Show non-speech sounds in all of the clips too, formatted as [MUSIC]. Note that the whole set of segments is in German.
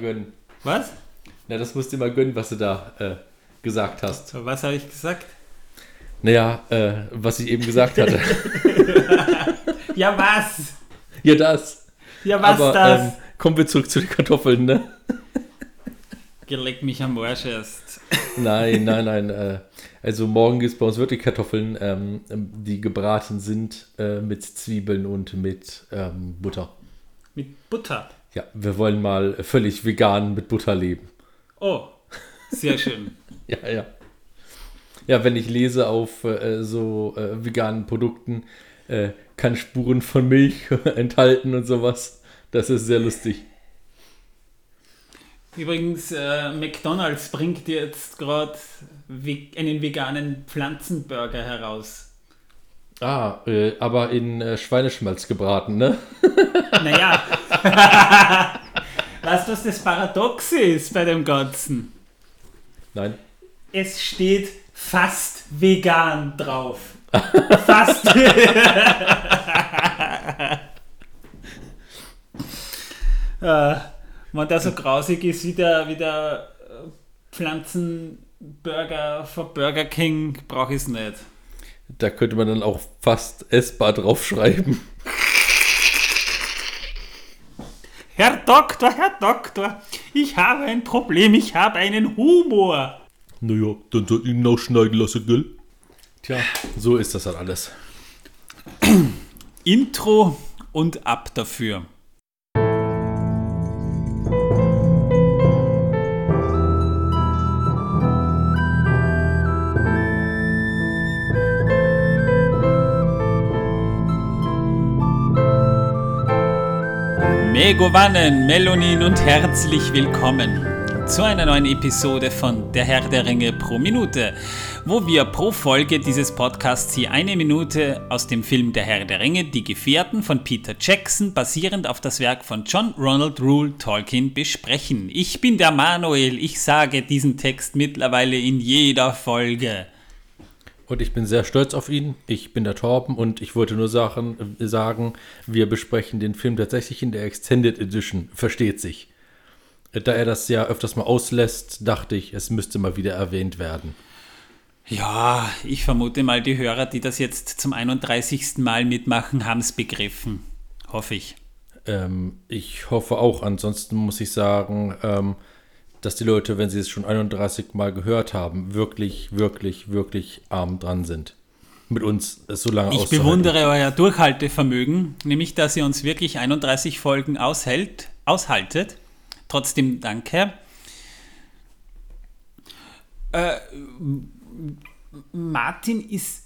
gönnen. Was? Na, das musst du mal gönnen, was du da äh, gesagt hast. Was habe ich gesagt? Naja, äh, was ich eben gesagt hatte. [LAUGHS] [LAUGHS] Ja, was? ja, das. Ja, was Aber das? Ähm, kommen wir zurück zu den Kartoffeln, ne? Geleck mich am Arsch erst. [LAUGHS] Nein, nein, nein. Äh, also morgen gibt es bei uns wirklich Kartoffeln, ähm, die gebraten sind äh, mit Zwiebeln und mit ähm, Butter. Mit Butter. Ja, wir wollen mal völlig vegan mit Butter leben. Oh, sehr schön. [LAUGHS] Ja, ja. Ja, wenn ich lese auf äh, so äh, veganen Produkten, äh, kann Spuren von Milch [LAUGHS] enthalten und sowas. Das ist sehr lustig. Übrigens, äh, McDonald's bringt jetzt gerade einen veganen Pflanzenburger heraus. Ah, äh, aber in äh, Schweineschmalz gebraten, ne? [LAUGHS] [LAUGHS] Naja. [LAUGHS] weißt du, was das Paradox ist bei dem Ganzen? Nein. Es steht fast vegan drauf. Fast. äh, wenn der so grausig ist wie der, wie der äh, Pflanzenburger von Burger King, brauche ich es nicht. Da könnte man dann auch fast essbar draufschreiben. Herr Doktor, Herr Doktor, ich habe ein Problem, ich habe einen Humor. Naja, dann soll ich ihn auch schneiden lassen, gell? Tja, so ist das halt alles. Intro und ab dafür. Megovanen, Melonin und herzlich willkommen zu einer neuen Episode von Der Herr der Ringe pro Minute, wo wir pro Folge dieses Podcasts hier eine Minute aus dem Film Der Herr der Ringe, Die Gefährten von Peter Jackson, basierend auf das Werk von John Ronald Rule Tolkien, besprechen. Ich bin der Manuel, ich sage diesen Text mittlerweile in jeder Folge. Und ich bin sehr stolz auf ihn. Ich bin der Torben und ich wollte nur sagen, sagen, wir besprechen den Film tatsächlich in der Extended Edition. Versteht sich. Da er das ja öfters mal auslässt, dachte ich, es müsste mal wieder erwähnt werden. Ja, ich vermute mal, die Hörer, die das jetzt zum 31. Mal mitmachen, haben es begriffen. Hoffe ich. Ähm, ich hoffe auch. Ansonsten muss ich sagen, ähm, dass die Leute, wenn sie es schon 31 Mal gehört haben, wirklich, wirklich, wirklich arm dran sind. Mit uns es so lange Ich bewundere euer Durchhaltevermögen, nämlich dass ihr uns wirklich 31 Folgen aushält, aushaltet. Trotzdem danke. Äh, Martin ist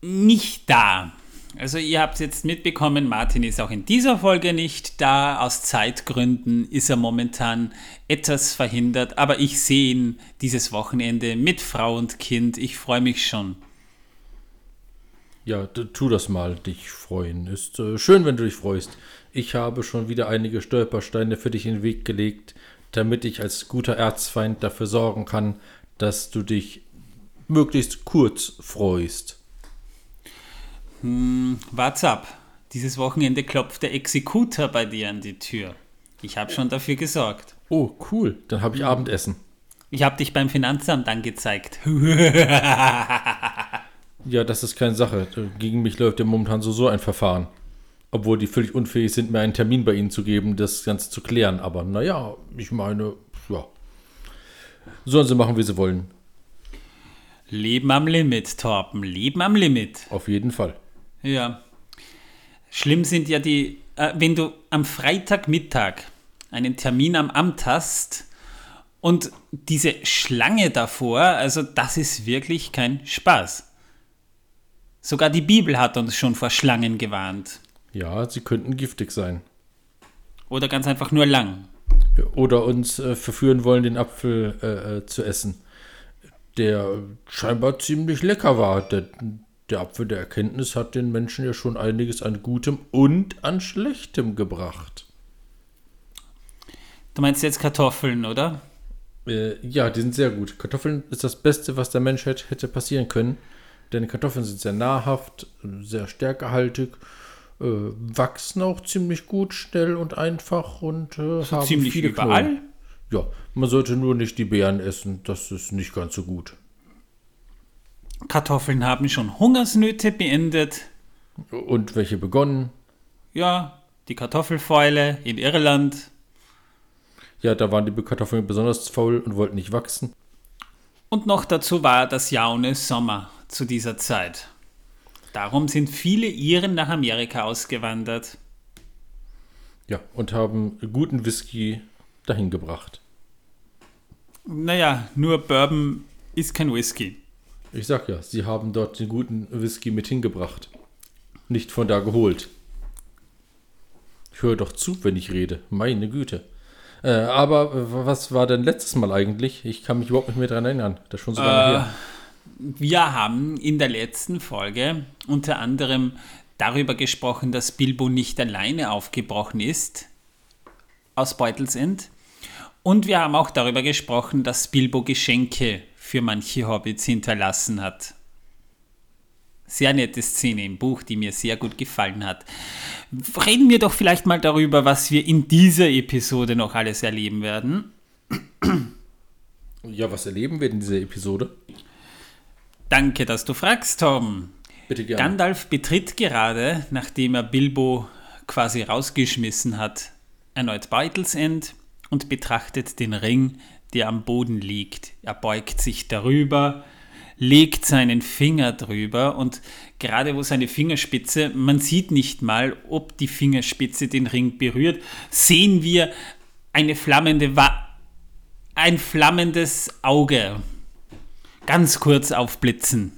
nicht da. Also ihr habt jetzt mitbekommen, Martin ist auch in dieser Folge nicht da. Aus Zeitgründen ist er momentan etwas verhindert, aber ich sehe ihn dieses Wochenende mit Frau und Kind. Ich freue mich schon. Ja, tu das mal, dich freuen. Ist äh, schön, wenn du dich freust. Ich habe schon wieder einige Stolpersteine für dich in den Weg gelegt, damit ich als guter Erzfeind dafür sorgen kann, dass du dich möglichst kurz freust. What's up? Dieses Wochenende klopft der Exekutor bei dir an die Tür. Ich habe schon dafür gesorgt. Oh, cool. Dann habe ich Abendessen. Ich habe dich beim Finanzamt angezeigt. [LAUGHS] Ja, das ist keine Sache. Gegen mich läuft ja momentan so so ein Verfahren. Obwohl die völlig unfähig sind, mir einen Termin bei ihnen zu geben, das Ganze zu klären. Aber naja, ich meine, ja. Sollen sie machen, wie sie wollen. Leben am Limit, Torben. Leben am Limit. Auf jeden Fall. Ja. Schlimm sind ja die, äh, wenn du am Freitagmittag einen Termin am Amt hast und diese Schlange davor, also das ist wirklich kein Spaß. Sogar die Bibel hat uns schon vor Schlangen gewarnt. Ja, sie könnten giftig sein. Oder ganz einfach nur lang. Oder uns äh, verführen wollen, den Apfel äh, äh, zu essen. Der scheinbar ziemlich lecker war. Der, der Apfel der Erkenntnis hat den Menschen ja schon einiges an Gutem und an Schlechtem gebracht. Du meinst jetzt Kartoffeln, oder? Äh, ja, die sind sehr gut. Kartoffeln ist das Beste, was der Menschheit hätte passieren können. Denn Kartoffeln sind sehr nahrhaft, sehr stärkehaltig äh, wachsen auch ziemlich gut, schnell und einfach und äh, haben Ziemlich viele überall. Knoten. Ja, man sollte nur nicht die Beeren essen, das ist nicht ganz so gut. Kartoffeln haben schon Hungersnöte beendet. Und welche begonnen? Ja, die Kartoffelfäule in Irland. Ja, da waren die Kartoffeln besonders faul und wollten nicht wachsen. Und noch dazu war das Jahr ohne Sommer zu dieser Zeit. Darum sind viele Iren nach Amerika ausgewandert. Ja, und haben guten Whisky dahin gebracht. Naja, nur Bourbon ist kein Whisky. Ich sag ja, sie haben dort den guten Whisky mit hingebracht. Nicht von da geholt. Ich höre doch zu, wenn ich rede. Meine Güte. Äh, aber äh, was war denn letztes Mal eigentlich? Ich kann mich überhaupt nicht mehr dran erinnern. Das ist schon so lange Äh, her. Wir haben in der letzten Folge unter anderem darüber gesprochen, dass Bilbo nicht alleine aufgebrochen ist aus Beutelsend. Und wir haben auch darüber gesprochen, dass Bilbo Geschenke für manche Hobbits hinterlassen hat. Sehr nette Szene im Buch, die mir sehr gut gefallen hat. Reden wir doch vielleicht mal darüber, was wir in dieser Episode noch alles erleben werden. Ja, was erleben wir in dieser Episode? Danke, dass du fragst, Tom. Bitte gerne. Gandalf betritt gerade, nachdem er Bilbo quasi rausgeschmissen hat, erneut Beutelsend und betrachtet den Ring, der am Boden liegt. Er beugt sich darüber, legt seinen Finger drüber und gerade wo seine Fingerspitze, man sieht nicht mal, ob die Fingerspitze den Ring berührt, sehen wir eine flammende Wa ein flammendes Auge ganz kurz aufblitzen.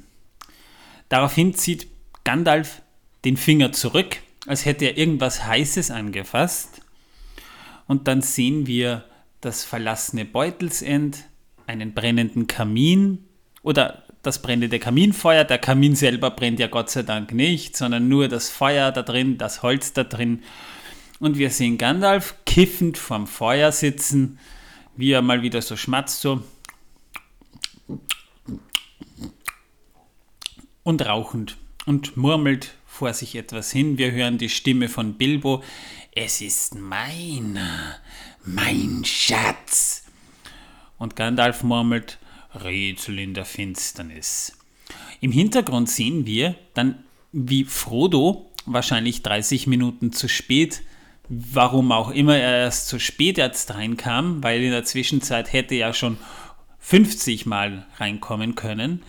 Daraufhin zieht Gandalf den Finger zurück, als hätte er irgendwas Heißes angefasst. Und dann sehen wir das verlassene Beutelsend, einen brennenden Kamin oder das brennende Kaminfeuer. Der Kamin selber brennt ja Gott sei Dank nicht, sondern nur das Feuer da drin, das Holz da drin. Und wir sehen Gandalf kiffend vorm Feuer sitzen, wie er mal wieder so schmatzt, so und rauchend und murmelt vor sich etwas hin. Wir hören die Stimme von Bilbo. Es ist meiner, mein Schatz. Und Gandalf murmelt Rätsel in der Finsternis. Im Hintergrund sehen wir dann, wie Frodo, wahrscheinlich 30 Minuten zu spät, warum auch immer er erst zu spät jetzt reinkam, weil in der Zwischenzeit hätte er schon 50 Mal reinkommen können.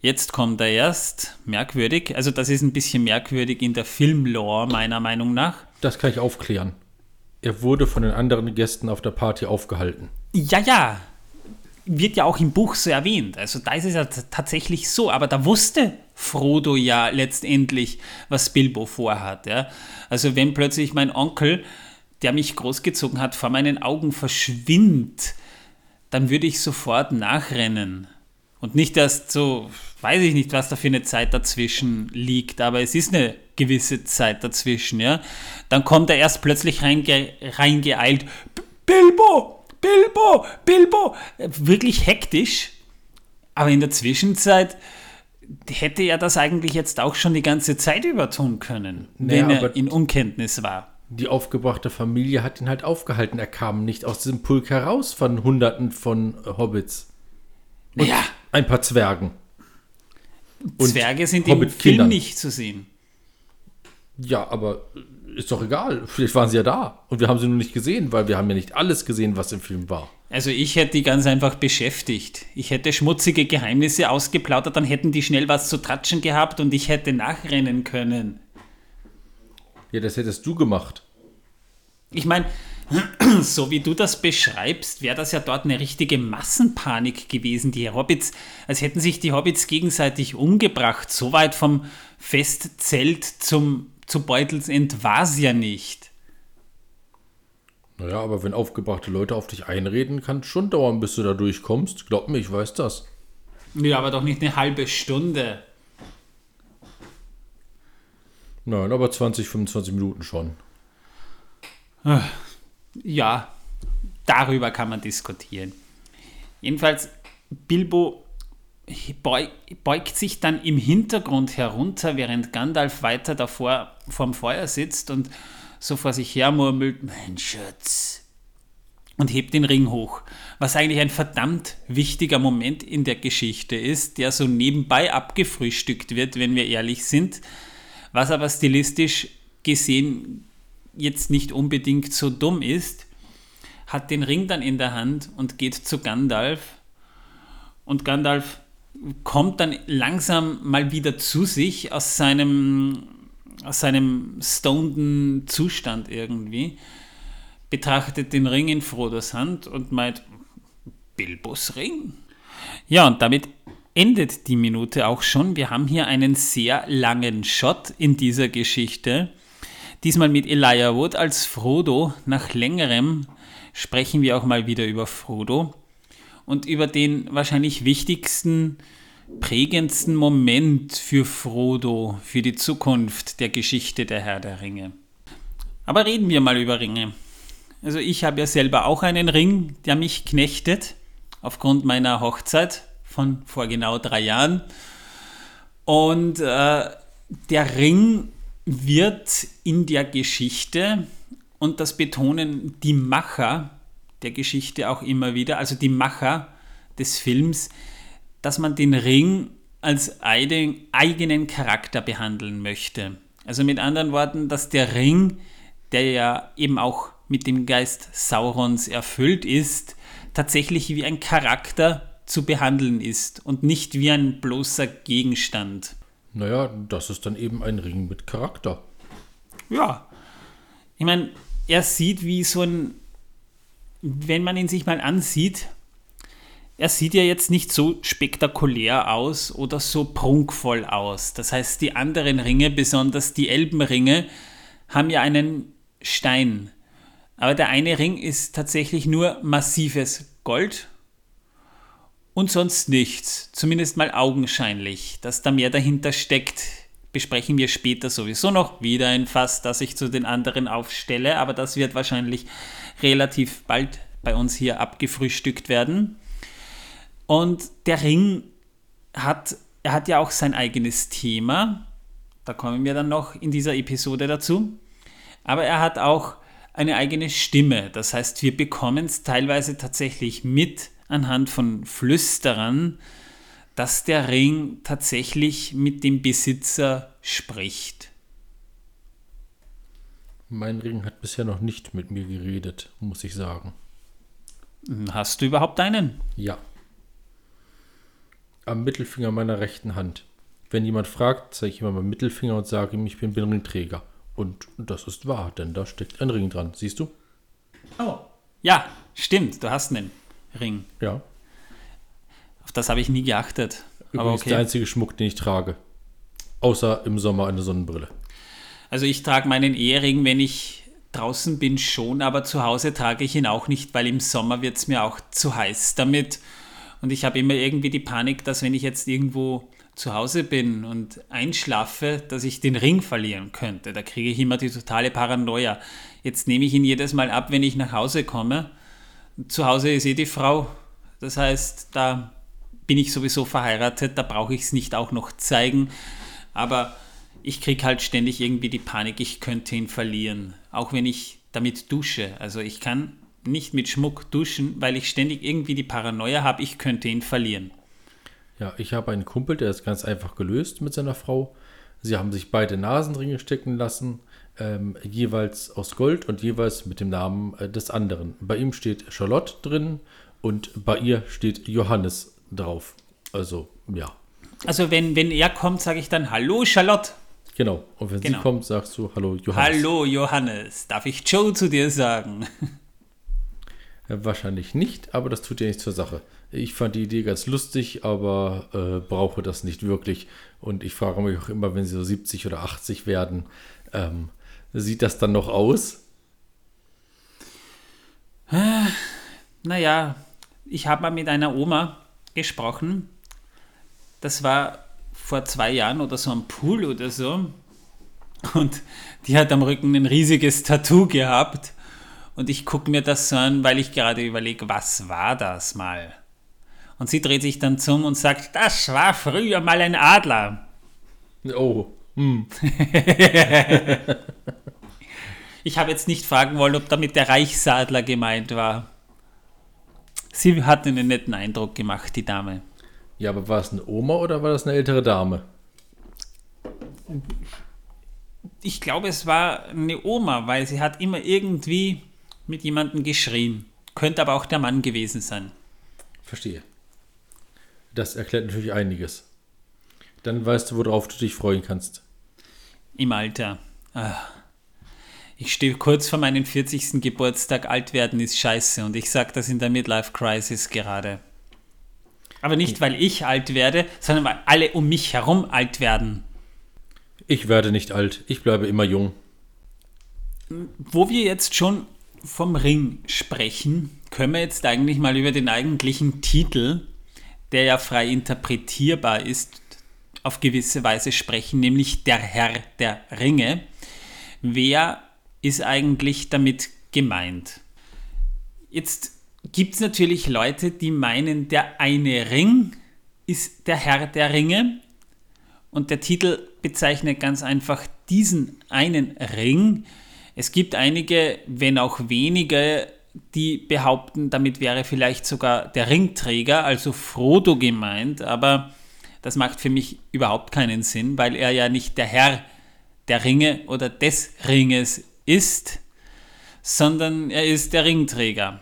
Jetzt kommt er erst, merkwürdig, also das ist ein bisschen merkwürdig in der Filmlore meiner Meinung nach. Das kann ich aufklären. Er wurde von den anderen Gästen auf der Party aufgehalten. Ja, ja, wird ja auch im Buch so erwähnt. Also da ist es ja tatsächlich so, aber da wusste Frodo ja letztendlich, was Bilbo vorhat. Ja? Also wenn plötzlich mein Onkel, der mich großgezogen hat, vor meinen Augen verschwindet, dann würde ich sofort nachrennen. Und nicht erst so, weiß ich nicht, was da für eine Zeit dazwischen liegt, aber es ist eine gewisse Zeit dazwischen, ja. Dann kommt er erst plötzlich reinge reingeeilt. "B- Bilbo! Bilbo! Bilbo! Wirklich hektisch. Aber in der Zwischenzeit hätte er das eigentlich jetzt auch schon die ganze Zeit über tun können, Naja, wenn er in Unkenntnis war. Die aufgebrachte Familie hat ihn halt aufgehalten. Er kam nicht aus diesem Pulk heraus von Hunderten von Hobbits. Ja, Ein paar Zwergen. Und Zwerge sind im. Film nicht zu sehen. Ja, aber ist doch egal. Vielleicht waren sie ja da. Und wir haben sie nur nicht gesehen, weil wir haben ja nicht alles gesehen, was im Film war. Also ich hätte die ganz einfach beschäftigt. Ich hätte schmutzige Geheimnisse ausgeplaudert, dann hätten die schnell was zu tratschen gehabt und ich hätte nachrennen können. Ja, das hättest du gemacht. Ich meine, [CLEARS THROAT] so wie du das beschreibst, wäre das ja dort eine richtige Massenpanik gewesen. Die Hobbits, als hätten sich die Hobbits gegenseitig umgebracht. So weit vom Festzelt zum, zu Beutelsend war es ja nicht. Naja, aber wenn aufgebrachte Leute auf dich einreden, kann es schon dauern, bis du da durchkommst. Glaub mir, ich weiß das. Ja, aber doch nicht eine halbe Stunde. Nein, aber 20, 25 Minuten schon. Ja, darüber kann man diskutieren. Jedenfalls, Bilbo beugt sich dann im Hintergrund herunter, während Gandalf weiter davor vorm Feuer sitzt und so vor sich her murmelt, mein Schatz, und hebt den Ring hoch. Was eigentlich ein verdammt wichtiger Moment in der Geschichte ist, der so nebenbei abgefrühstückt wird, wenn wir ehrlich sind, was aber stilistisch gesehen jetzt nicht unbedingt so dumm ist, hat den Ring dann in der Hand und geht zu Gandalf. Und Gandalf kommt dann langsam mal wieder zu sich aus seinem, aus seinem stoneden Zustand irgendwie, betrachtet den Ring in Frodos Hand und meint, Bilbos Ring? Ja, und damit endet die Minute auch schon. Wir haben hier einen sehr langen Shot in dieser Geschichte. Diesmal mit Elijah Wood als Frodo. Nach längerem sprechen wir auch mal wieder über Frodo und über den wahrscheinlich wichtigsten, prägendsten Moment für Frodo, für die Zukunft der Geschichte der Herr der Ringe. Aber reden wir mal über Ringe. Also ich habe ja selber auch einen Ring, der mich knechtet, aufgrund meiner Hochzeit von vor genau drei Jahren. Und äh, der Ring wird in der Geschichte, und das betonen die Macher der Geschichte auch immer wieder, also die Macher des Films, dass man den Ring als eigenen Charakter behandeln möchte. Also mit anderen Worten, dass der Ring, der ja eben auch mit dem Geist Saurons erfüllt ist, tatsächlich wie ein Charakter zu behandeln ist und nicht wie ein bloßer Gegenstand. Naja, das ist dann eben ein Ring mit Charakter. Ja. Ich meine, er sieht wie so ein, wenn man ihn sich mal ansieht, er sieht ja jetzt nicht so spektakulär aus oder so prunkvoll aus. Das heißt, die anderen Ringe, besonders die Elbenringe, haben ja einen Stein. Aber der eine Ring ist tatsächlich nur massives Gold und sonst nichts. Zumindest mal augenscheinlich. Dass da mehr dahinter steckt, besprechen wir später sowieso noch. Wieder ein Fass, das ich zu den anderen aufstelle, aber das wird wahrscheinlich relativ bald bei uns hier abgefrühstückt werden. Und der Ring hat, er hat ja auch sein eigenes Thema. Da kommen wir dann noch in dieser Episode dazu. Aber er hat auch eine eigene Stimme. Das heißt, wir bekommen es teilweise tatsächlich mit anhand von Flüsterern, dass der Ring tatsächlich mit dem Besitzer spricht. Mein Ring hat bisher noch nicht mit mir geredet, muss ich sagen. Hast du überhaupt einen? Ja. Am Mittelfinger meiner rechten Hand. Wenn jemand fragt, zeige ich immer meinen Mittelfinger und sage ihm, ich bin Ringträger. Und das ist wahr, denn da steckt ein Ring dran. Siehst du? Oh. Ja, stimmt. Du hast einen Ring. Ja. Auf das habe ich nie geachtet. Übrigens aber okay. der einzige Schmuck, den ich trage. Außer im Sommer eine Sonnenbrille. Also ich trage meinen Ehering, wenn ich draußen bin, schon, aber zu Hause trage ich ihn auch nicht, weil im Sommer wird es mir auch zu heiß damit. Und ich habe immer irgendwie die Panik, dass wenn ich jetzt irgendwo zu Hause bin und einschlafe, dass ich den Ring verlieren könnte. Da kriege ich immer die totale Paranoia. Jetzt nehme ich ihn jedes Mal ab, wenn ich nach Hause komme. Zu Hause ist eh die Frau. Das heißt, da bin ich sowieso verheiratet, da brauche ich es nicht auch noch zeigen. Aber ich kriege halt ständig irgendwie die Panik, ich könnte ihn verlieren. Auch wenn ich damit dusche. Also ich kann nicht mit Schmuck duschen, weil ich ständig irgendwie die Paranoia habe, ich könnte ihn verlieren. Ja, ich habe einen Kumpel, der ist ganz einfach gelöst mit seiner Frau. Sie haben sich beide Nasenringe stecken lassen, ähm, jeweils aus Gold und jeweils mit dem Namen äh, des anderen. Bei ihm steht Charlotte drin und bei ihr steht Johannes drauf. Also, ja. Also, wenn, wenn er kommt, sage ich dann Hallo Charlotte. Genau. Und wenn genau. sie kommt, sagst du Hallo Johannes. Hallo Johannes. Darf ich Joe zu dir sagen? Ja, [LAUGHS] wahrscheinlich nicht, aber das tut ja nichts zur Sache. Ich fand die Idee ganz lustig, aber äh, brauche das nicht wirklich. Und ich frage mich auch immer, wenn sie so 70 oder 80 werden, ähm, sieht das dann noch aus? Naja, ich habe mal mit einer Oma gesprochen. Das war vor zwei Jahren oder so am Pool oder so. Und die hat am Rücken ein riesiges Tattoo gehabt. Und ich gucke mir das so an, weil ich gerade überlege, was war das mal? Und sie dreht sich dann zum und sagt, das war früher mal ein Adler. Oh. Hm. [LAUGHS] ich habe jetzt nicht fragen wollen, ob damit der Reichsadler gemeint war. Sie hat einen netten Eindruck gemacht, die Dame. Ja, aber war es eine Oma oder war das eine ältere Dame? Ich glaube, es war eine Oma, weil sie hat immer irgendwie mit jemandem geschrien. Könnte aber auch der Mann gewesen sein. Verstehe. Das erklärt natürlich einiges. Dann weißt du, worauf du dich freuen kannst. Im Alter. Ah. Ich stehe kurz vor meinem 40. Geburtstag. Alt werden ist scheiße und ich sage das in der Midlife Crisis gerade. Aber nicht, weil ich alt werde, sondern weil alle um mich herum alt werden. Ich werde nicht alt. Ich bleibe immer jung. Wo wir jetzt schon vom Ring sprechen, können wir jetzt eigentlich mal über den eigentlichen Titel, der ja frei interpretierbar ist, auf gewisse Weise sprechen, nämlich der Herr der Ringe. Wer ist eigentlich damit gemeint? Jetzt gibt es natürlich Leute, die meinen, der eine Ring ist der Herr der Ringe und der Titel bezeichnet ganz einfach diesen einen Ring. Es gibt einige, wenn auch wenige, die behaupten, damit wäre vielleicht sogar der Ringträger, also Frodo gemeint, aber das macht für mich überhaupt keinen Sinn, weil er ja nicht der Herr der Ringe oder des Ringes ist, sondern er ist der Ringträger.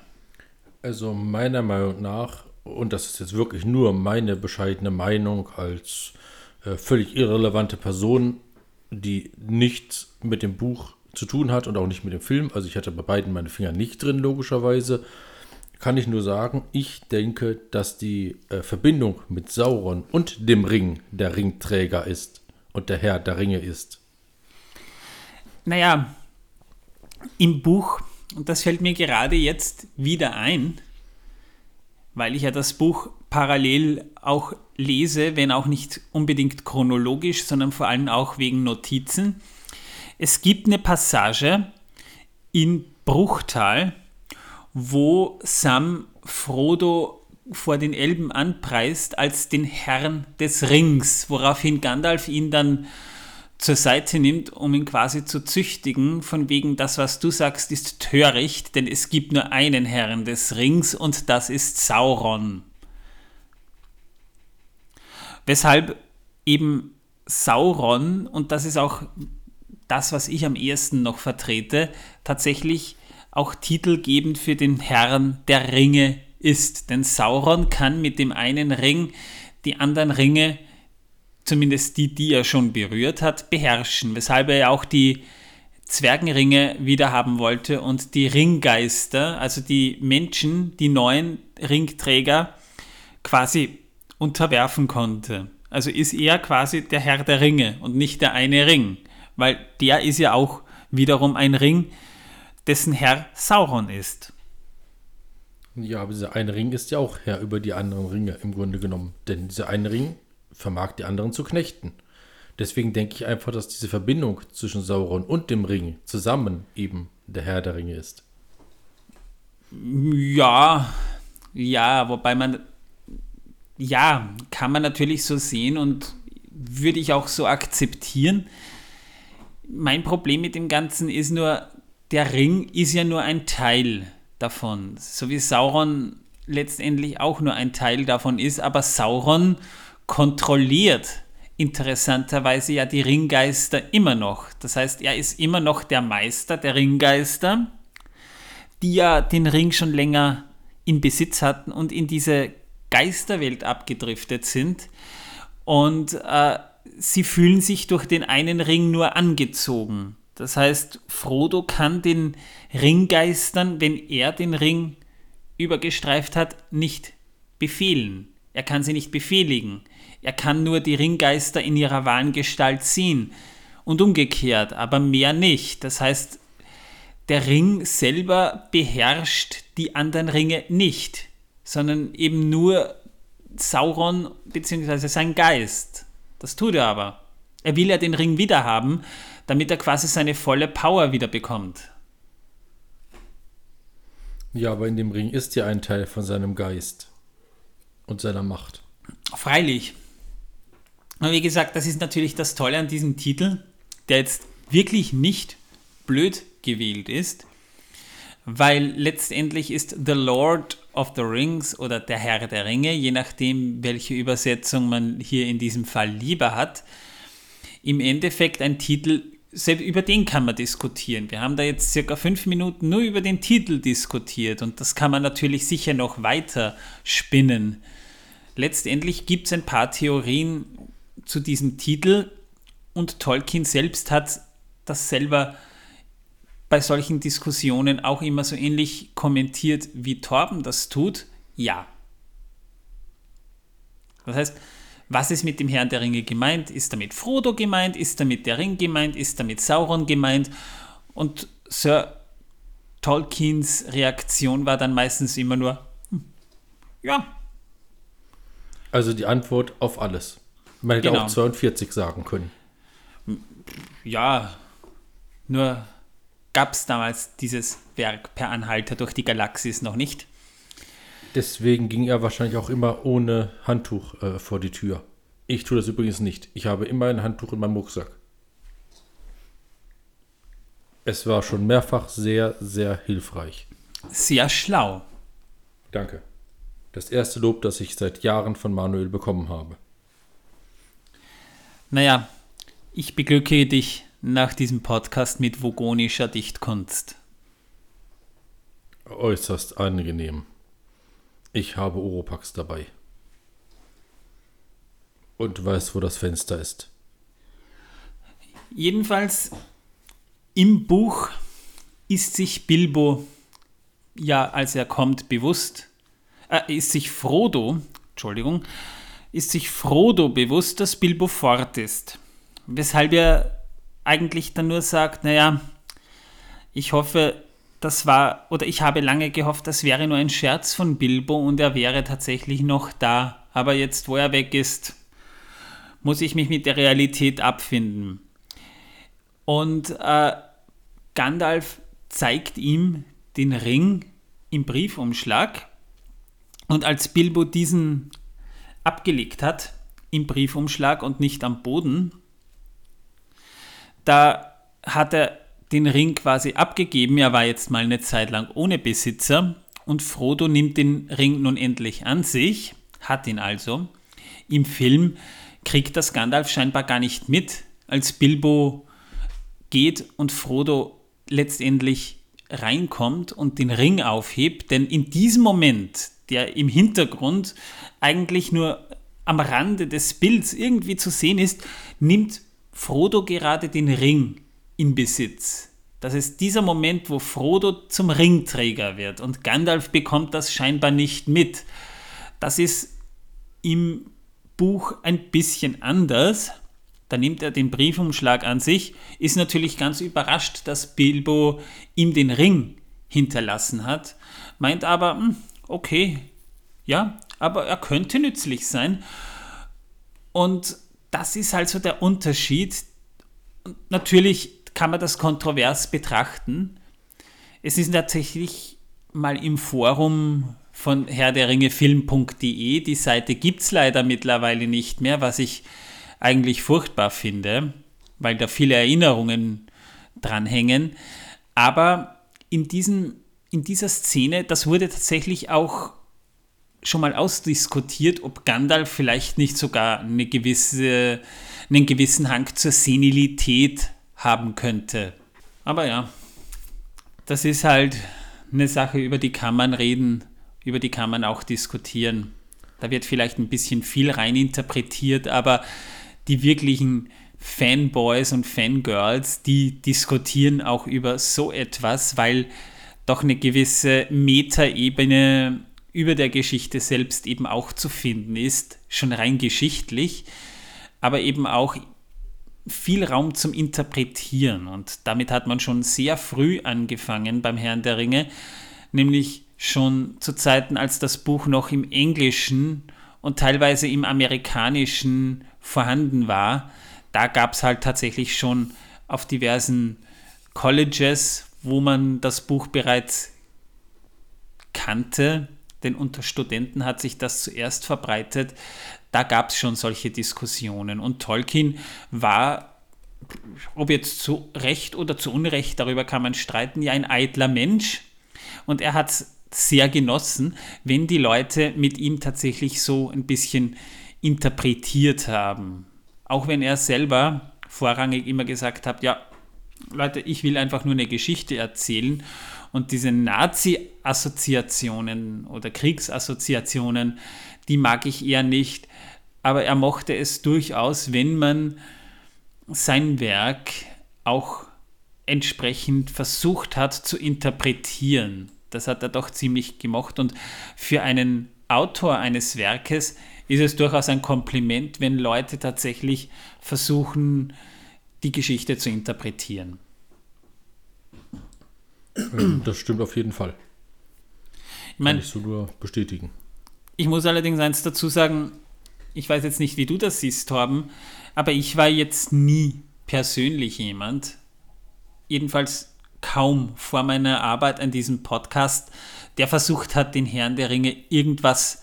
Also meiner Meinung nach, und das ist jetzt wirklich nur meine bescheidene Meinung als äh, völlig irrelevante Person, die nichts mit dem Buch zu tun hat und auch nicht mit dem Film, also ich hatte bei beiden meine Finger nicht drin, logischerweise, kann ich nur sagen, ich denke, dass die äh, Verbindung mit Sauron und dem Ring der Ringträger ist und der Herr der Ringe ist. Naja, im Buch und das fällt mir gerade jetzt wieder ein, weil ich ja das Buch parallel auch lese, wenn auch nicht unbedingt chronologisch, sondern vor allem auch wegen Notizen. Es gibt eine Passage in Bruchtal, wo Sam Frodo vor den Elben anpreist als den Herrn des Rings, woraufhin Gandalf ihn dann zur Seite nimmt, um ihn quasi zu züchtigen, von wegen das, was du sagst, ist töricht, denn es gibt nur einen Herrn des Rings und das ist Sauron. Weshalb eben Sauron, und das ist auch das, was ich am ehesten noch vertrete, tatsächlich auch titelgebend für den Herrn der Ringe ist. Denn Sauron kann mit dem einen Ring die anderen Ringe zumindest die, die er schon berührt hat, beherrschen, weshalb er ja auch die Zwergenringe wieder haben wollte und die Ringgeister, also die Menschen, die neuen Ringträger quasi unterwerfen konnte. Also ist er quasi der Herr der Ringe und nicht der eine Ring, weil der ist ja auch wiederum ein Ring, dessen Herr Sauron ist. Ja, aber dieser eine Ring ist ja auch Herr über die anderen Ringe im Grunde genommen. Denn dieser eine Ring vermag die anderen zu knechten. Deswegen denke ich einfach, dass diese Verbindung zwischen Sauron und dem Ring zusammen eben der Herr der Ringe ist. Ja, ja, wobei man, ja, kann man natürlich so sehen und würde ich auch so akzeptieren. Mein Problem mit dem Ganzen ist nur, der Ring ist ja nur ein Teil davon. So wie Sauron letztendlich auch nur ein Teil davon ist, aber Sauron kontrolliert interessanterweise ja die Ringgeister immer noch. Das heißt, er ist immer noch der Meister der Ringgeister, die ja den Ring schon länger in Besitz hatten und in diese Geisterwelt abgedriftet sind. Und äh, sie fühlen sich durch den einen Ring nur angezogen. Das heißt, Frodo kann den Ringgeistern, wenn er den Ring übergestreift hat, nicht befehlen. Er kann sie nicht befehligen. Er kann nur die Ringgeister in ihrer wahren Gestalt sehen und umgekehrt, aber mehr nicht. Das heißt, der Ring selber beherrscht die anderen Ringe nicht, sondern eben nur Sauron bzw. sein Geist. Das tut er aber. Er will ja den Ring wiederhaben, damit er quasi seine volle Power wieder bekommt. Ja, aber in dem Ring ist ja ein Teil von seinem Geist. Und seiner Macht. Freilich. Aber wie gesagt, das ist natürlich das Tolle an diesem Titel, der jetzt wirklich nicht blöd gewählt ist, weil letztendlich ist The Lord of the Rings oder der Herr der Ringe, je nachdem, welche Übersetzung man hier in diesem Fall lieber hat, im Endeffekt ein Titel, selbst über den kann man diskutieren. Wir haben da jetzt circa fünf Minuten nur über den Titel diskutiert und das kann man natürlich sicher noch weiter spinnen. Letztendlich gibt es ein paar Theorien zu diesem Titel und Tolkien selbst hat das selber bei solchen Diskussionen auch immer so ähnlich kommentiert, wie Torben das tut? Ja. Das heißt, was ist mit dem Herrn der Ringe gemeint? Ist damit Frodo gemeint? Ist damit der Ring gemeint? Ist damit Sauron gemeint? Und Sir Tolkiens Reaktion war dann meistens immer nur, hm, ja. Also die Antwort auf alles. Man hätte genau. auch 42 sagen können. Ja, nur gab es damals dieses Werk per Anhalter durch die Galaxis noch nicht. Deswegen ging er wahrscheinlich auch immer ohne Handtuch äh, vor die Tür. Ich tue das übrigens nicht. Ich habe immer ein Handtuch in meinem Rucksack. Es war schon mehrfach sehr, sehr hilfreich. Sehr schlau. Danke. Das erste Lob, das ich seit Jahren von Manuel bekommen habe. Naja, ich beglücke dich nach diesem Podcast mit vogonischer Dichtkunst. Äußerst angenehm. Ich habe Oropax dabei. Und weiß, wo das Fenster ist. Jedenfalls im Buch ist sich Bilbo ja, als er kommt, bewusst, äh, ist sich Frodo, Entschuldigung, ist sich Frodo bewusst, dass Bilbo fort ist. Weshalb er eigentlich dann nur sagt, naja, ich hoffe, das war, oder ich habe lange gehofft, das wäre nur ein Scherz von Bilbo und er wäre tatsächlich noch da. Aber jetzt, wo er weg ist, muss ich mich mit der Realität abfinden. Und äh, Gandalf zeigt ihm den Ring im Briefumschlag. Und als Bilbo diesen abgelegt hat, im Briefumschlag und nicht am Boden, da hat er den Ring quasi abgegeben. Er war jetzt mal eine Zeit lang ohne Besitzer und Frodo nimmt den Ring nun endlich an sich, hat ihn also. Im Film kriegt das Gandalf scheinbar gar nicht mit, als Bilbo geht und Frodo letztendlich reinkommt und den Ring aufhebt, denn in diesem Moment, der im Hintergrund eigentlich nur am Rande des Bilds irgendwie zu sehen ist, nimmt Frodo gerade den Ring in Besitz. Das ist dieser Moment, wo Frodo zum Ringträger wird und Gandalf bekommt das scheinbar nicht mit. Das ist im Buch ein bisschen anders. Da nimmt er den Briefumschlag an sich, ist natürlich ganz überrascht, dass Bilbo ihm den Ring hinterlassen hat, meint aber, hm, okay, ja, aber er könnte nützlich sein. Und das ist also der Unterschied. Natürlich kann man das kontrovers betrachten. Es ist tatsächlich mal im Forum von Herr der Ringe Film.de. Die Seite gibt es leider mittlerweile nicht mehr, was ich eigentlich furchtbar finde, weil da viele Erinnerungen dranhängen. Aber in, diesen, in dieser Szene, das wurde tatsächlich auch schon mal ausdiskutiert, ob Gandalf vielleicht nicht sogar eine gewisse, einen gewissen Hang zur Senilität haben könnte. Aber ja, das ist halt eine Sache, über die kann man reden, über die kann man auch diskutieren. Da wird vielleicht ein bisschen viel reininterpretiert, aber die wirklichen Fanboys und Fangirls, die diskutieren auch über so etwas, weil doch eine gewisse Metaebene über der Geschichte selbst eben auch zu finden ist, schon rein geschichtlich, aber eben auch viel Raum zum Interpretieren. Und damit hat man schon sehr früh angefangen beim Herrn der Ringe, nämlich schon zu Zeiten, als das Buch noch im Englischen und teilweise im Amerikanischen vorhanden war. Da gab es halt tatsächlich schon auf diversen Colleges, wo man das Buch bereits kannte, denn unter Studenten hat sich das zuerst verbreitet. Da gab es schon solche Diskussionen. Und Tolkien war, ob jetzt zu Recht oder zu Unrecht, darüber kann man streiten, ja ein eitler Mensch. Und er hat es sehr genossen, wenn die Leute mit ihm tatsächlich so ein bisschen interpretiert haben. Auch wenn er selber vorrangig immer gesagt hat, ja, Leute, ich will einfach nur eine Geschichte erzählen und diese Nazi-Assoziationen oder Kriegsassoziationen, die mag ich eher nicht, aber er mochte es durchaus, wenn man sein Werk auch entsprechend versucht hat zu interpretieren. Das hat er doch ziemlich gemocht und für einen Autor eines Werkes ist es durchaus ein Kompliment, wenn Leute tatsächlich versuchen, die Geschichte zu interpretieren. Das stimmt auf jeden Fall. Ich meine, Kann ich so nur bestätigen. Ich muss allerdings eins dazu sagen, ich weiß jetzt nicht, wie du das siehst, Torben, aber ich war jetzt nie persönlich jemand, jedenfalls kaum vor meiner Arbeit an diesem Podcast, der versucht hat, den Herrn der Ringe irgendwas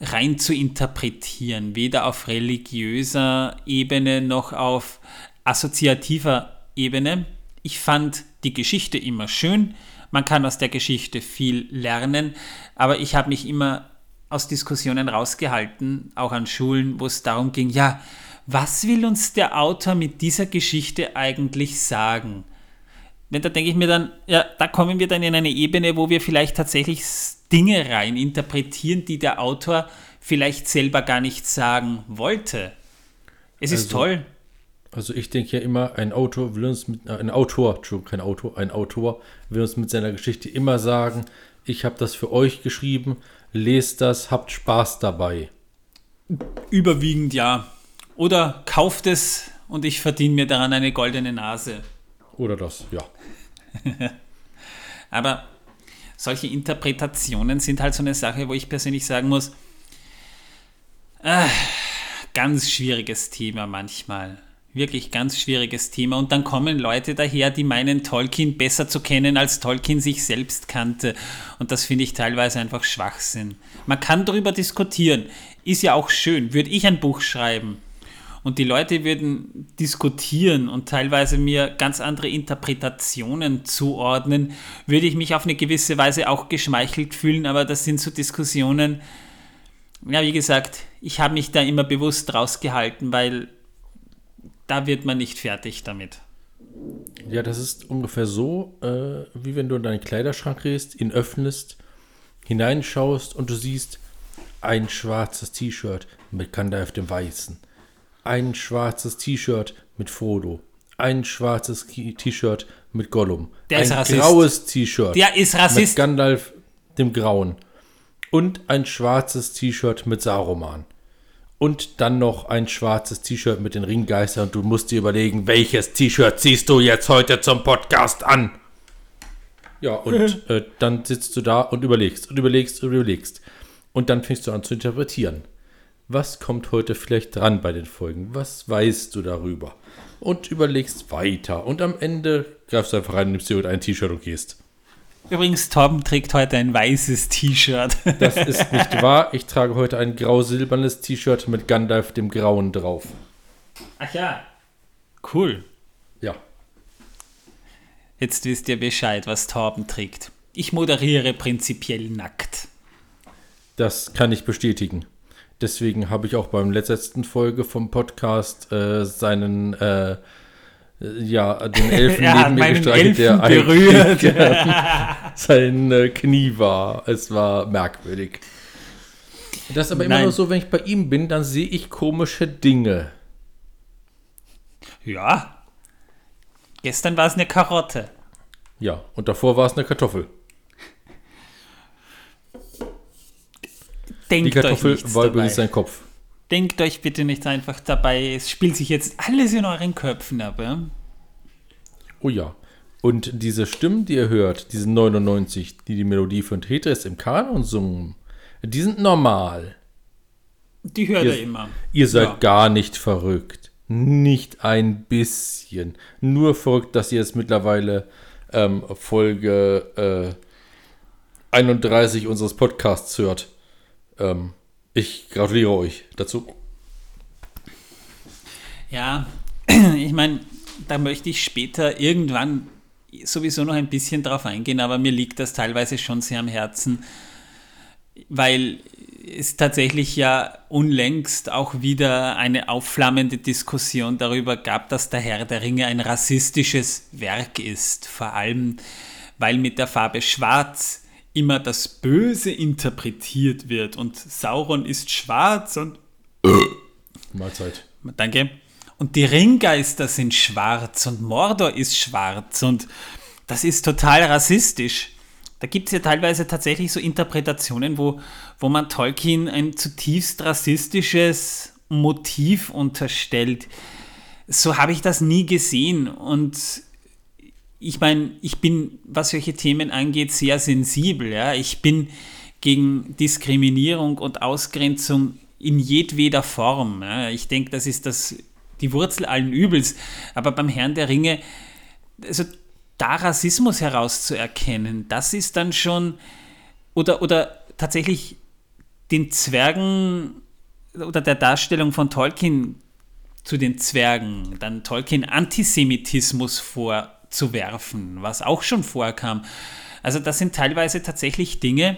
rein zu interpretieren, weder auf religiöser Ebene noch auf assoziativer Ebene. Ich fand die Geschichte immer schön, man kann aus der Geschichte viel lernen, aber ich habe mich immer aus Diskussionen rausgehalten, auch an Schulen, wo es darum ging, ja, was will uns der Autor mit dieser Geschichte eigentlich sagen? Denn da denke ich mir dann, ja, da kommen wir dann in eine Ebene, wo wir vielleicht tatsächlich Dinge rein interpretieren, die der Autor vielleicht selber gar nicht sagen wollte. Es ist Also- toll. Also ich denke ja immer, ein Autor will uns mit, äh, ein Autor, kein Autor, ein Autor will uns mit seiner Geschichte immer sagen, ich habe das für euch geschrieben, lest das, habt Spaß dabei. Überwiegend ja. Oder kauft es und ich verdiene mir daran eine goldene Nase. Oder das, ja. [LAUGHS] Aber solche Interpretationen sind halt so eine Sache, wo ich persönlich sagen muss, äh, ganz schwieriges Thema manchmal. Wirklich ganz schwieriges Thema. Und dann kommen Leute daher, die meinen, Tolkien besser zu kennen, als Tolkien sich selbst kannte. Und das finde ich teilweise einfach Schwachsinn. Man kann darüber diskutieren. Ist ja auch schön. Würde ich ein Buch schreiben und die Leute würden diskutieren und teilweise mir ganz andere Interpretationen zuordnen, würde ich mich auf eine gewisse Weise auch geschmeichelt fühlen, aber das sind so Diskussionen, ja, wie gesagt, ich habe mich da immer bewusst rausgehalten, weil da wird man nicht fertig damit. Ja, das ist ungefähr so, äh, wie wenn du in deinen Kleiderschrank gehst, ihn öffnest, hineinschaust und du siehst ein schwarzes T-Shirt mit Gandalf dem Weißen, ein schwarzes T-Shirt mit Frodo, ein schwarzes T-Shirt mit Gollum, Der ist ein graues T-Shirt Der ist mit. Gandalf dem Grauen und ein schwarzes T-Shirt mit Saruman. Und dann noch ein schwarzes T-Shirt mit den Ringgeistern. Und du musst dir überlegen, welches T-Shirt ziehst du jetzt heute zum Podcast an? Ja, und [LAUGHS] äh, dann sitzt du da und überlegst und überlegst und überlegst. Und dann fängst du an zu interpretieren. Was kommt heute vielleicht dran bei den Folgen? Was weißt du darüber? Und überlegst weiter. Und am Ende greifst du einfach rein, nimmst dir ein T-Shirt und gehst. Übrigens, Torben trägt heute ein weißes T-Shirt. [LAUGHS] Das ist [LAUGHS] nicht wahr. Ich trage heute ein grau-silbernes T-Shirt mit Gandalf dem Grauen drauf. Ach ja. Cool. Ja. Jetzt wisst ihr Bescheid, was Torben trägt. Ich moderiere prinzipiell nackt. Das kann ich bestätigen. Deswegen habe ich auch beim letzten Folge vom Podcast äh, seinen, äh, ja, den [LAUGHS] Elfen hat neben mir gestreichelt, der berührt. [LAUGHS] sein äh, Knie war. Es war merkwürdig. Das ist aber immer Nein. nur so, wenn ich bei ihm bin, dann sehe ich komische Dinge. Ja. Gestern war es eine Karotte. Ja, und davor war es eine Kartoffel. Die Denkt euch Kartoffel war übrigens sein Kopf. Denkt euch bitte nicht einfach dabei. Es spielt sich jetzt alles in euren Köpfen ab. Ja? Oh ja. Und diese Stimmen, die ihr hört, diese 99, die die Melodie von Tetris im Kanon singen, die sind normal. Die hört Ihr- ihr immer. Ihr seid Ja. gar nicht verrückt. Nicht ein bisschen. Nur verrückt, dass ihr jetzt mittlerweile ähm, Folge 31 unseres Podcasts hört. Ähm, ich gratuliere euch dazu. Ja, [CLEARS THROAT] ich meine, da möchte ich später irgendwann sowieso noch ein bisschen drauf eingehen, aber mir liegt das teilweise schon sehr am Herzen, weil es tatsächlich ja unlängst auch wieder eine aufflammende Diskussion darüber gab, dass der Herr der Ringe ein rassistisches Werk ist, vor allem weil mit der Farbe Schwarz immer das Böse interpretiert wird und Sauron ist schwarz und Mahlzeit. Danke. Und die Ringgeister sind schwarz und Mordor ist schwarz und das ist total rassistisch. Da gibt es ja teilweise tatsächlich so Interpretationen, wo, wo man Tolkien ein zutiefst rassistisches Motiv unterstellt. So habe ich das nie gesehen und ich meine, ich bin, was solche Themen angeht, sehr sensibel. Ja? Ich bin gegen Diskriminierung und Ausgrenzung in jedweder Form. Ja? Ich denke, das ist das, die Wurzel allen Übels. Aber beim Herrn der Ringe, also da Rassismus herauszuerkennen, das ist dann schon, oder, oder tatsächlich den Zwergen oder der Darstellung von Tolkien zu den Zwergen, dann Tolkien Antisemitismus vorzuwerfen, was auch schon vorkam. Also das sind teilweise tatsächlich Dinge,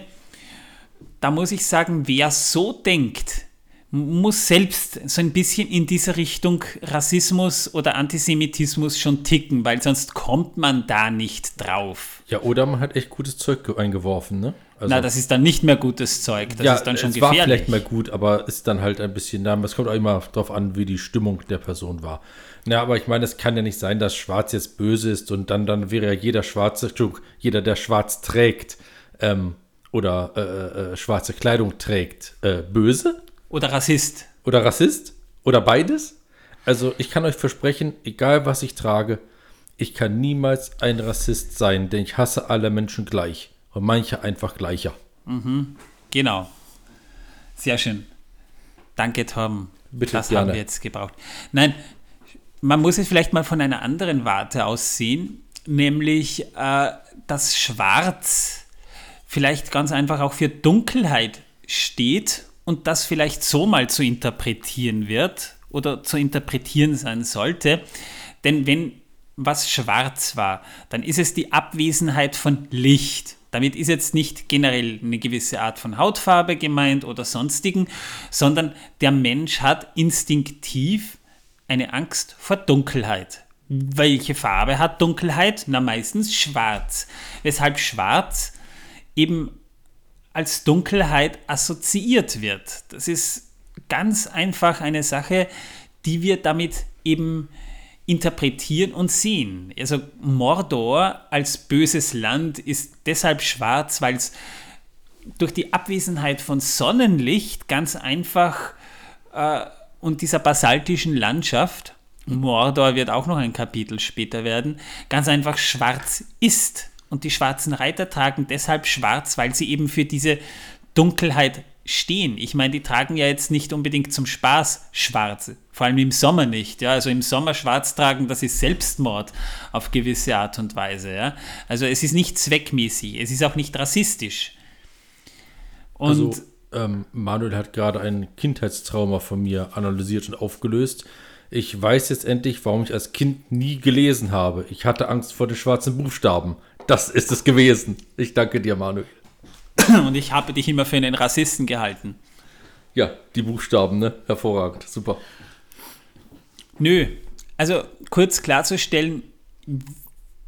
da muss ich sagen, wer so denkt, muss selbst so ein bisschen in diese Richtung Rassismus oder Antisemitismus schon ticken, weil sonst kommt man da nicht drauf. Ja, oder man hat echt gutes Zeug eingeworfen, ne? Also, Na, das ist dann nicht mehr gutes Zeug, das ja, ist dann schon es gefährlich. war vielleicht mal gut, aber ist dann halt ein bisschen, na, es kommt auch immer darauf an, wie die Stimmung der Person war. Na, aber ich meine, es kann ja nicht sein, dass Schwarz jetzt böse ist und dann, dann wäre ja jeder Schwarze, jeder, der Schwarz trägt ähm, oder äh, äh, schwarze Kleidung trägt, äh, böse. Oder Rassist. Oder Rassist. Oder beides. Also ich kann euch versprechen, egal was ich trage, ich kann niemals ein Rassist sein, denn ich hasse alle Menschen gleich. Und manche einfach gleicher. Mhm. Genau. Sehr schön. Danke, Tom. Bitte, das gerne. haben wir jetzt gebraucht. Nein, man muss es vielleicht mal von einer anderen Warte aus sehen, nämlich äh, dass Schwarz vielleicht ganz einfach auch für Dunkelheit steht und das vielleicht so mal zu interpretieren wird oder zu interpretieren sein sollte. Denn wenn was schwarz war, dann ist es die Abwesenheit von Licht. Damit ist jetzt nicht generell eine gewisse Art von Hautfarbe gemeint oder sonstigen, sondern der Mensch hat instinktiv eine Angst vor Dunkelheit. Welche Farbe hat Dunkelheit? Na meistens schwarz. Weshalb schwarz eben als Dunkelheit assoziiert wird. Das ist ganz einfach eine Sache, die wir damit eben interpretieren und sehen. Also Mordor als böses Land ist deshalb schwarz, weil es durch die Abwesenheit von Sonnenlicht ganz einfach äh, und dieser basaltischen Landschaft, Mordor wird auch noch ein Kapitel später werden, ganz einfach schwarz ist. Und die schwarzen Reiter tragen deshalb schwarz, weil sie eben für diese Dunkelheit stehen. Ich meine, die tragen ja jetzt nicht unbedingt zum Spaß schwarz, vor allem im Sommer nicht. Ja? Also im Sommer schwarz tragen, das ist Selbstmord auf gewisse Art und Weise. Ja? Also es ist nicht zweckmäßig, es ist auch nicht rassistisch. Und also, ähm, Manuel hat gerade ein Kindheitstrauma von mir analysiert und aufgelöst. Ich weiß jetzt endlich, warum ich als Kind nie gelesen habe. Ich hatte Angst vor den schwarzen Buchstaben. Das ist es gewesen. Ich danke dir, Manuel. [CLEARS THROAT] Und ich habe dich immer für einen Rassisten gehalten. Ja, die Buchstaben, ne? Hervorragend. Super. Nö. Also kurz klarzustellen,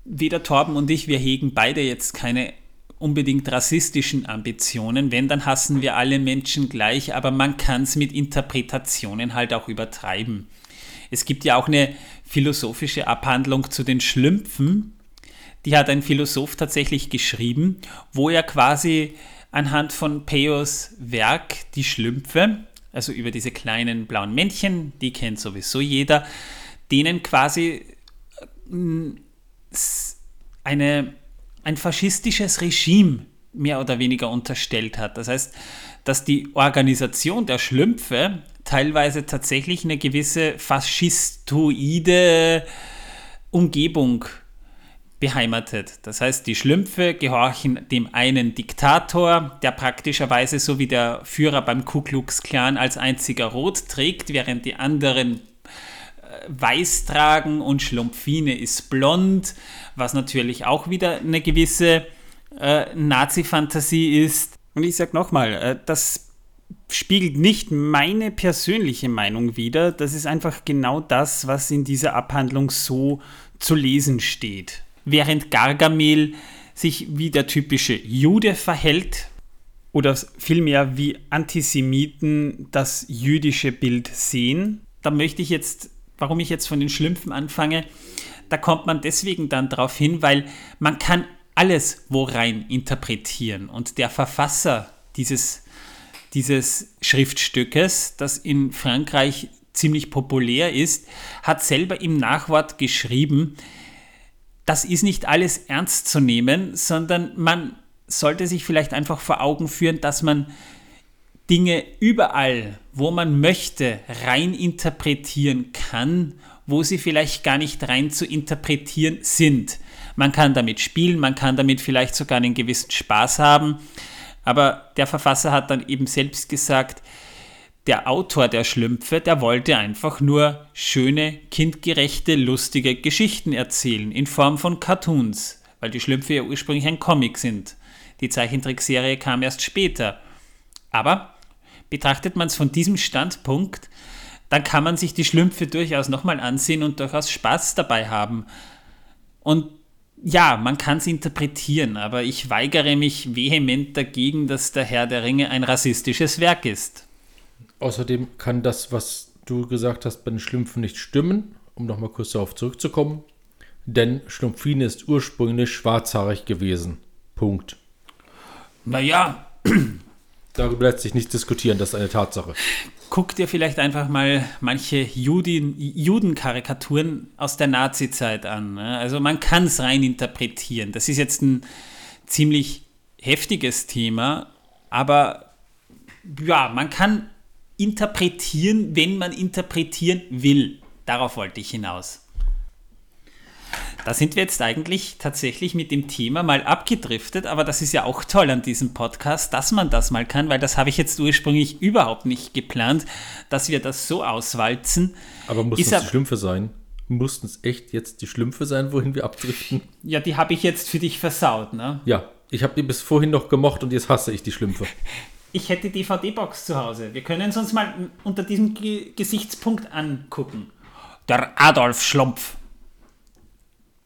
weder Torben und ich, wir hegen beide jetzt keine unbedingt rassistischen Ambitionen. Wenn, dann hassen wir alle Menschen gleich, aber man kann es mit Interpretationen halt auch übertreiben. Es gibt ja auch eine philosophische Abhandlung zu den Schlümpfen, die hat ein Philosoph tatsächlich geschrieben, wo er quasi anhand von Peos Werk Die Schlümpfe, also über diese kleinen blauen Männchen, die kennt sowieso jeder, denen quasi äh, eine, ein faschistisches Regime mehr oder weniger unterstellt hat. Das heißt, dass die Organisation der Schlümpfe teilweise tatsächlich eine gewisse faschistoide Umgebung beheimatet. Das heißt, die Schlümpfe gehorchen dem einen Diktator, der praktischerweise so wie der Führer beim Ku Klux Klan als einziger Rot trägt, während die anderen weiß tragen und Schlumpfine ist blond, was natürlich auch wieder eine gewisse äh, Nazi-Fantasie ist. Und ich sage nochmal, äh, das spiegelt nicht meine persönliche Meinung wider, das ist einfach genau das, was in dieser Abhandlung so zu lesen steht während Gargamel sich wie der typische Jude verhält oder vielmehr wie Antisemiten das jüdische Bild sehen. Da möchte ich jetzt, warum ich jetzt von den Schlümpfen anfange, da kommt man deswegen dann darauf hin, weil man kann alles wo rein interpretieren. Und der Verfasser dieses, dieses Schriftstückes, das in Frankreich ziemlich populär ist, hat selber im Nachwort geschrieben, das ist nicht alles ernst zu nehmen, sondern man sollte sich vielleicht einfach vor Augen führen, dass man Dinge überall, wo man möchte, rein interpretieren kann, wo sie vielleicht gar nicht rein zu interpretieren sind. Man kann damit spielen, man kann damit vielleicht sogar einen gewissen Spaß haben, aber der Verfasser hat dann eben selbst gesagt, der Autor der Schlümpfe, der wollte einfach nur schöne, kindgerechte, lustige Geschichten erzählen in Form von Cartoons, weil die Schlümpfe ja ursprünglich ein Comic sind. Die Zeichentrickserie kam erst später. Aber betrachtet man es von diesem Standpunkt, dann kann man sich die Schlümpfe durchaus nochmal ansehen und durchaus Spaß dabei haben. Und ja, man kann es interpretieren, aber ich weigere mich vehement dagegen, dass der Herr der Ringe ein rassistisches Werk ist. Außerdem kann das, was du gesagt hast, bei den Schlümpfen nicht stimmen, um nochmal kurz darauf zurückzukommen. Denn Schlumpfine ist ursprünglich schwarzhaarig gewesen. Punkt. Naja. Darüber lässt sich nicht diskutieren, das ist eine Tatsache. Guck dir vielleicht einfach mal manche Juden, Judenkarikaturen aus der Nazi-Zeit an. Ne? Also man kann es rein interpretieren. Das ist jetzt ein ziemlich heftiges Thema, aber ja, man kann interpretieren, wenn man interpretieren will. Darauf wollte ich hinaus. Da sind wir jetzt eigentlich tatsächlich mit dem Thema mal abgedriftet, aber das ist ja auch toll an diesem Podcast, dass man das mal kann, weil das habe ich jetzt ursprünglich überhaupt nicht geplant, dass wir das so auswalzen. Aber mussten es die Schlümpfe sein? Mussten es echt jetzt die Schlümpfe sein, wohin wir abdriften? Ja, die habe ich jetzt für dich versaut, ne? Ja, ich habe die bis vorhin noch gemocht und jetzt hasse ich die Schlümpfe. [LAUGHS] ich hätte DVD-Box zu Hause. Wir können es uns mal unter diesem G Gesichtspunkt angucken. Der Adolf Schlumpf.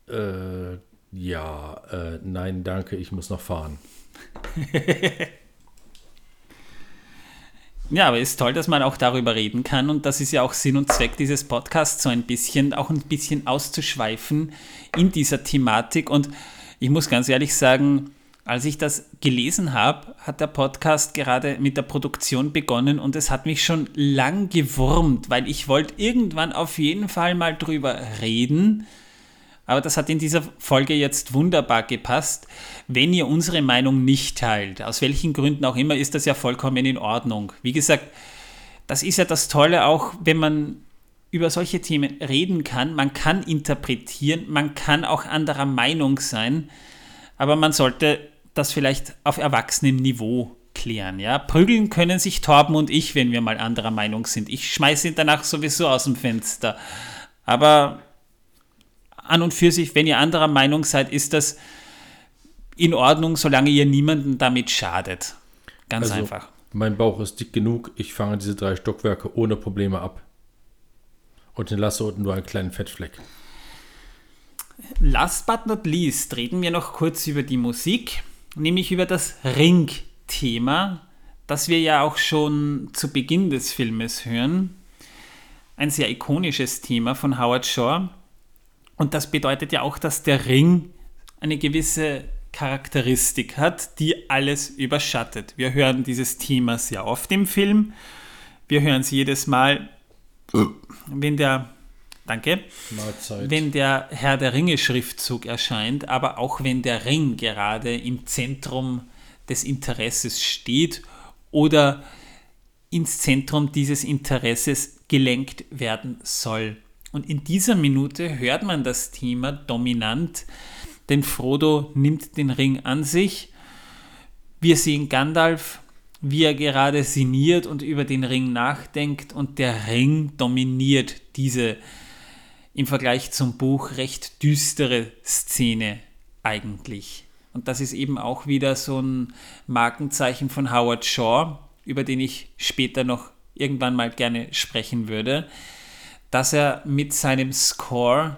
Äh, ja, äh, nein, danke, ich muss noch fahren. [LAUGHS] ja, aber es ist toll, dass man auch darüber reden kann und das ist ja auch Sinn und Zweck dieses Podcasts, so ein bisschen, auch ein bisschen auszuschweifen in dieser Thematik und ich muss ganz ehrlich sagen, als ich das gelesen habe, hat der Podcast gerade mit der Produktion begonnen und es hat mich schon lang gewurmt, weil ich wollte irgendwann auf jeden Fall mal drüber reden. Aber das hat in dieser Folge jetzt wunderbar gepasst. Wenn ihr unsere Meinung nicht teilt, aus welchen Gründen auch immer, ist das ja vollkommen in Ordnung. Wie gesagt, das ist ja das Tolle auch, wenn man über solche Themen reden kann. Man kann interpretieren, man kann auch anderer Meinung sein, aber man sollte das vielleicht auf erwachsenem Niveau klären. Ja? Prügeln können sich Torben und ich, wenn wir mal anderer Meinung sind. Ich schmeiße ihn danach sowieso aus dem Fenster. Aber an und für sich, wenn ihr anderer Meinung seid, ist das in Ordnung, solange ihr niemanden damit schadet. Ganz also, einfach. Mein Bauch ist dick genug, ich fange diese drei Stockwerke ohne Probleme ab. Und hinterlasse unten nur einen kleinen Fettfleck. Last but not least reden wir noch kurz über die Musik nämlich über das Ring-Thema, das wir ja auch schon zu Beginn des Filmes hören. Ein sehr ikonisches Thema von Howard Shore. Und das bedeutet ja auch, dass der Ring eine gewisse Charakteristik hat, die alles überschattet. Wir hören dieses Thema sehr oft im Film. Wir hören es jedes Mal, wenn der Danke. Mahlzeit. Wenn der Herr der Ringe Schriftzug erscheint, aber auch wenn der Ring gerade im Zentrum des Interesses steht oder ins Zentrum dieses Interesses gelenkt werden soll. Und in dieser Minute hört man das Thema dominant denn Frodo nimmt den Ring an sich. Wir sehen Gandalf, wie er gerade sinniert und über den Ring nachdenkt und der Ring dominiert diese im Vergleich zum Buch recht düstere Szene eigentlich. Und das ist eben auch wieder so ein Markenzeichen von Howard Shaw, über den ich später noch irgendwann mal gerne sprechen würde, dass er mit seinem Score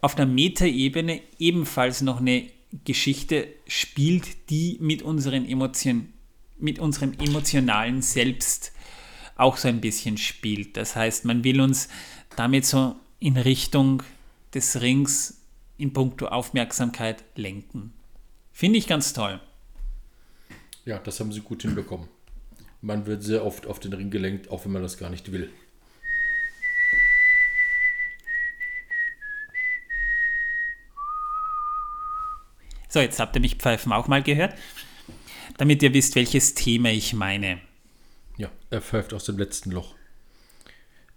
auf einer Metaebene ebenfalls noch eine Geschichte spielt, die mit, unseren Emotionen, mit unserem emotionalen Selbst auch so ein bisschen spielt. Das heißt, man will uns damit so in Richtung des Rings in puncto Aufmerksamkeit lenken. Finde ich ganz toll. Ja, das haben sie gut hinbekommen. Man wird sehr oft auf den Ring gelenkt, auch wenn man das gar nicht will. So, jetzt habt ihr mich pfeifen auch mal gehört, damit ihr wisst, welches Thema ich meine. Ja, er pfeift aus dem letzten Loch.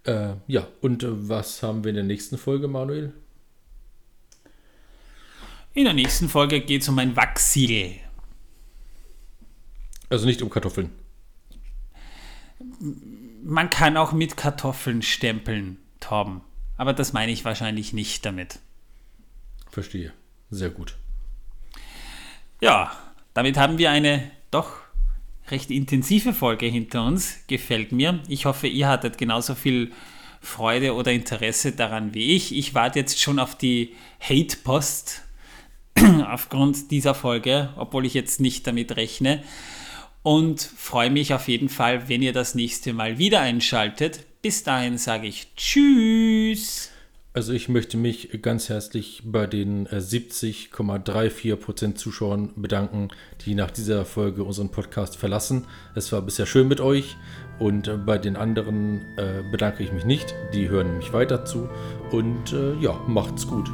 Äh, ja, und äh, was haben wir in der nächsten Folge, Manuel? In der nächsten Folge geht es um ein Wachsiegel. Also nicht um Kartoffeln. Man kann auch mit Kartoffeln stempeln, Torben. Aber das meine ich wahrscheinlich nicht damit. Verstehe. Sehr gut. Ja, damit haben wir eine doch recht intensive Folge hinter uns. Gefällt mir. Ich hoffe, ihr hattet genauso viel Freude oder Interesse daran wie ich. Ich warte jetzt schon auf die Hate-Post [CLEARS THROAT] aufgrund dieser Folge, obwohl ich jetzt nicht damit rechne. Und freue mich auf jeden Fall, wenn ihr das nächste Mal wieder einschaltet. Bis dahin sage ich Tschüss. Also ich möchte mich ganz herzlich bei den äh, 70,34% Zuschauern bedanken, die nach dieser Folge unseren Podcast verlassen. Es war bisher schön mit euch und äh, bei den anderen äh, bedanke ich mich nicht. Die hören mich weiter zu und äh, ja, macht's gut.